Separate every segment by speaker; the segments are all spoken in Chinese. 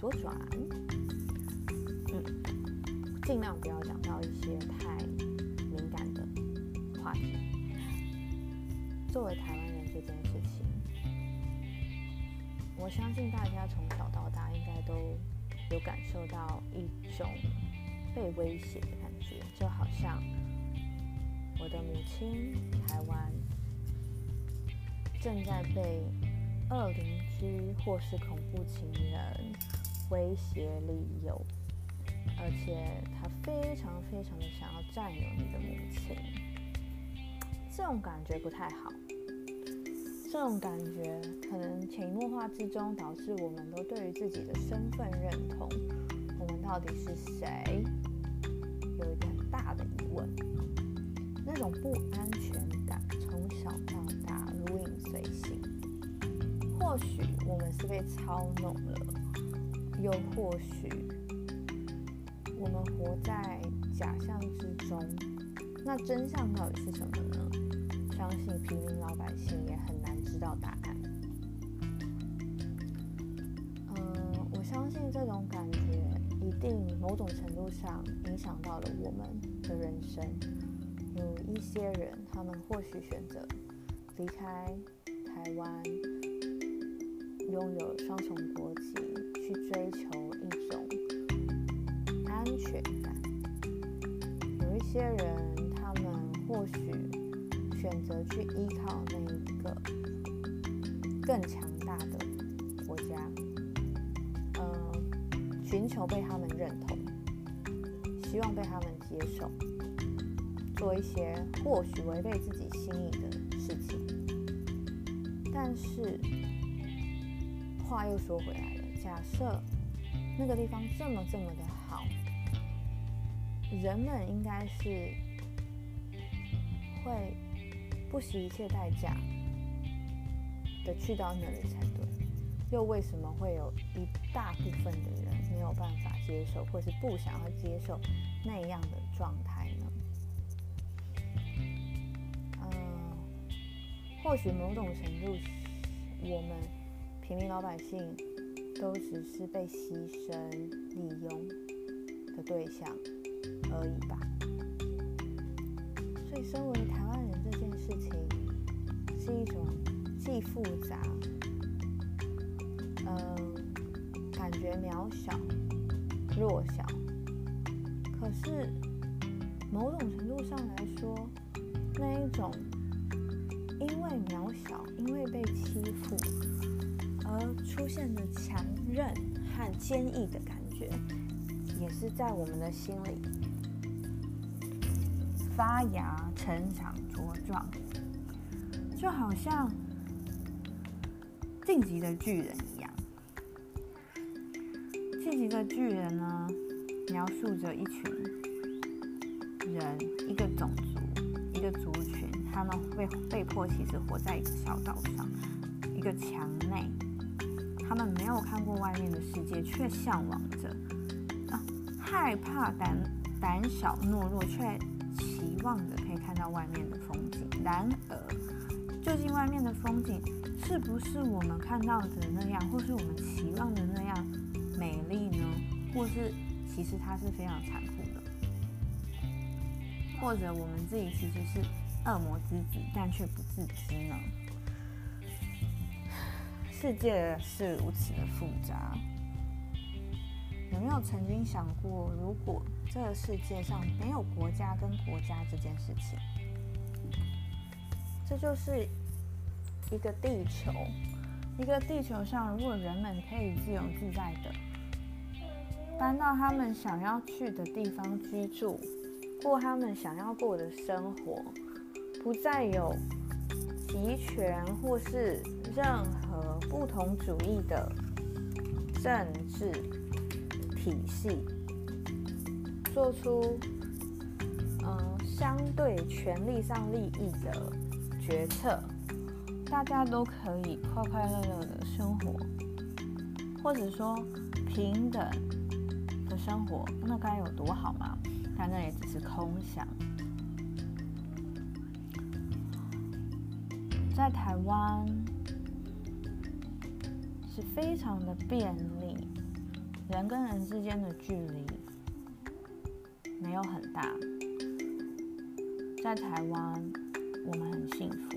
Speaker 1: 左转。嗯，尽量不要讲到一些太敏感的话题。作为台湾人这件事情，我相信大家从小到大应该都有感受到一种被威胁的感觉，就好像我的母亲台湾正在被恶邻居或是恐怖情人威胁利诱，而且他非常非常的想要占有你的母亲，这种感觉不太好。这种感觉可能潜移默化之中导致我们都对于自己的身份认同，我们到底是谁，有一个很大的疑问。那种不安全感从小到大如影随形。或许我们是被操弄了，又或许我们活在假象之中。那真相到底是什么呢？相信平民老百姓也很难知道答案。嗯，我相信这种感觉一定某种程度上影响到了我们的人生。有一些人，他们或许选择离开台湾，拥有双重国籍，去追求一种安全感。有一些人，他们或许选择去依靠那一个更强大的国家，呃，寻求被他们认同，希望被他们接受。做一些或许违背自己心意的事情，但是话又说回来，假设那个地方这么这么的好，人们应该是会不惜一切代价的去到那里才对，又为什么会有一大部分的人没有办法接受，或是不想要接受那样的状态呢？嗯或许某种程度，我们平民老百姓都只是被牺牲、利用的对象而已吧。所以，身为台湾人这件事情，是一种既复杂，嗯，感觉渺小、弱小，可是某种程度上来说，那一种。因为渺小，因为被欺负而出现的强韧和坚毅的感觉，也是在我们的心里发芽、成长、茁壮，就好像晋级的巨人一样。晋级的巨人呢，描述着一群人，一个种族，一个族群。他们被被迫，其实活在一个小岛上，一个墙内。他们没有看过外面的世界，却向往着啊，害怕、胆胆小、懦弱，却期望着可以看到外面的风景。然而，究竟外面的风景是不是我们看到的那样，或是我们期望的那样美丽呢？或是其实它是非常残酷的？或者我们自己其实是？恶魔之子，但却不自知呢。世界是如此的复杂，有没有曾经想过，如果这个世界上没有国家跟国家这件事情，这就是一个地球，一个地球上，如果人们可以自由自在的搬到他们想要去的地方居住，过他们想要过的生活。不再有集权或是任何不同主义的政治体系，做出嗯相对权力上利益的决策，大家都可以快快乐乐的生活，或者说平等的生活，那该有多好吗？但那也只是空想。在台湾是非常的便利，人跟人之间的距离没有很大。在台湾，我们很幸福，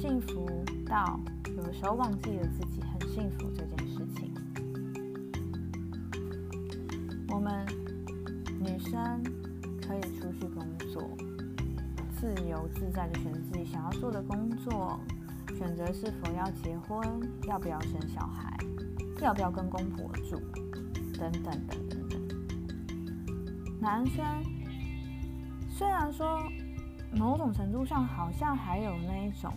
Speaker 1: 幸福到有时候忘记了自己很幸福由自在的选择自己想要做的工作，选择是否要结婚，要不要生小孩，要不要跟公婆住，等等等等等。男生。虽然说某种程度上好像还有那一种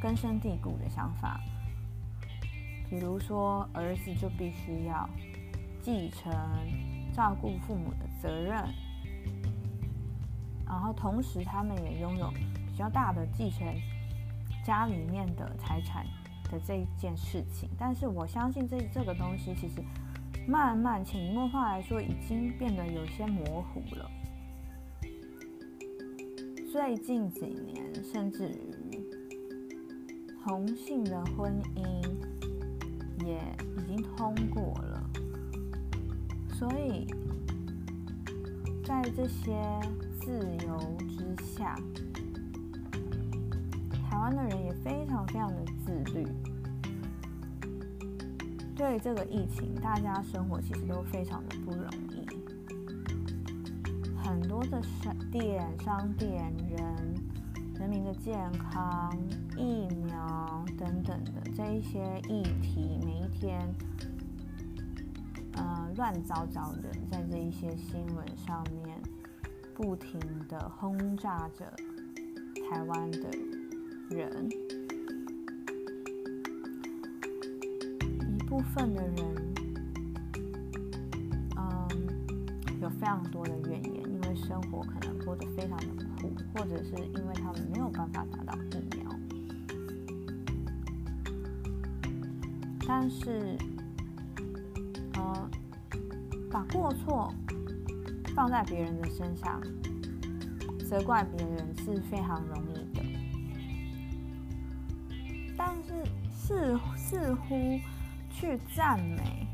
Speaker 1: 根深蒂固的想法，比如说儿子就必须要继承照顾父母的责任，然后同时他们也拥有比较大的继承家里面的财产的这一件事情。但是我相信这这个东西其实慢慢潜移默化来说，已经变得有些模糊了。最近几年，甚至于同性的婚姻也已经通过了，所以在这些自由之下，台湾的人也非常非常的自律。对这个疫情，大家生活其实都非常的不容易。很多的商店、商店、人、人民的健康、疫苗等等的这一些议题，每一天，呃，乱糟糟的在这一些新闻上面不停的轰炸着台湾的人，一部分的人，嗯，有非常多的怨言。因为生活可能过得非常的苦，或者是因为他们没有办法拿到疫苗。但是，呃，把过错放在别人的身上，责怪别人是非常容易的。但是，似似乎去赞美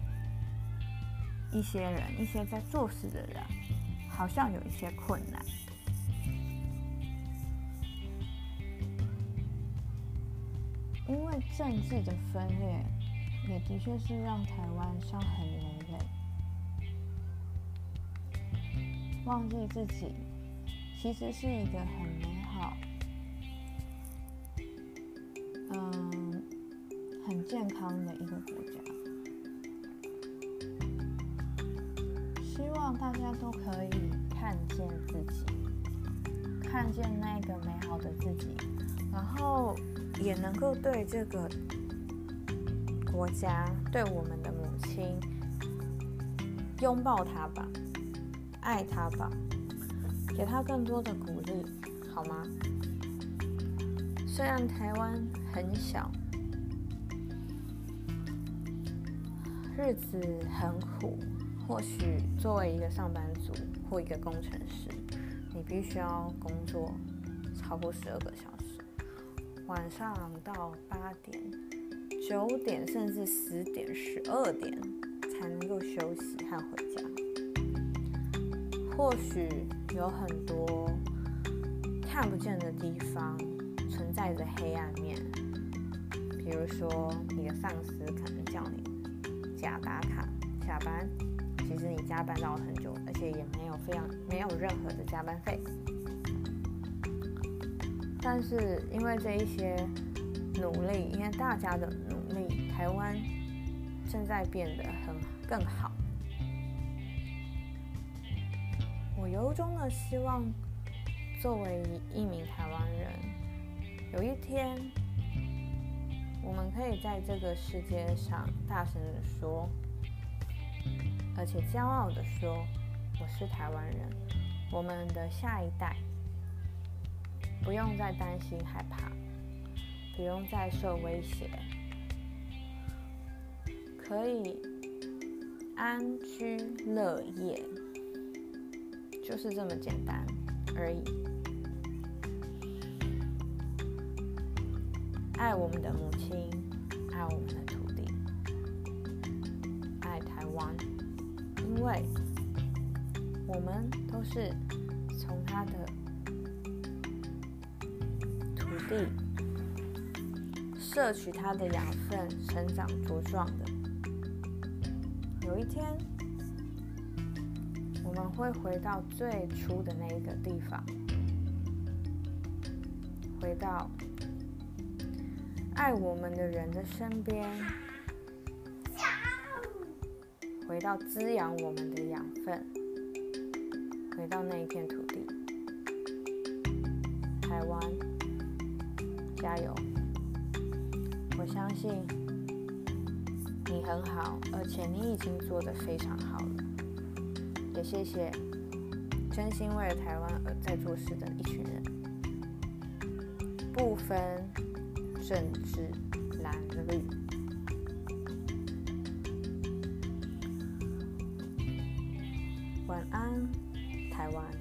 Speaker 1: 一些人，一些在做事的人。好像有一些困难，因为政治的分裂，也的确是让台湾伤痕累，忘记自己其实是一个很美好、嗯，很健康的一个国家。希望大家都可以看见自己，看见那个美好的自己，然后也能够对这个国家、对我们的母亲拥抱她吧，爱他吧，给他更多的鼓励，好吗？虽然台湾很小，日子很苦。或许作为一个上班族或一个工程师，你必须要工作超过十二个小时，晚上到八点、九点，甚至十点、十二点才能够休息和回家。或许有很多看不见的地方存在着黑暗面，比如说你的上司可能叫你假打卡下班。其实你加班到很久，而且也没有非常没有任何的加班费。但是因为这一些努力，因为大家的努力，台湾正在变得很更好。由衷的希望，作为一名台湾人，有一天我们可以在这个世界上大声的说。而且骄傲的说：“我是台湾人。”我们的下一代不用再担心害怕，不用再受威胁，可以安居乐业，就是这么简单而已。爱我们的母亲，爱我们的土地，爱台湾，因为我们都是从它的土地摄取它的养分，成长茁壮的。有一天，我们会回到最初的那一个地方，回到爱我们的人的身边，回到滋养我们的养分，回到那一片土地。台湾，加油！我相信。你很好，而且你已经做得非常好了。也谢谢真心为了台湾而在做事的一群人，不分政治蓝绿。晚安，台湾。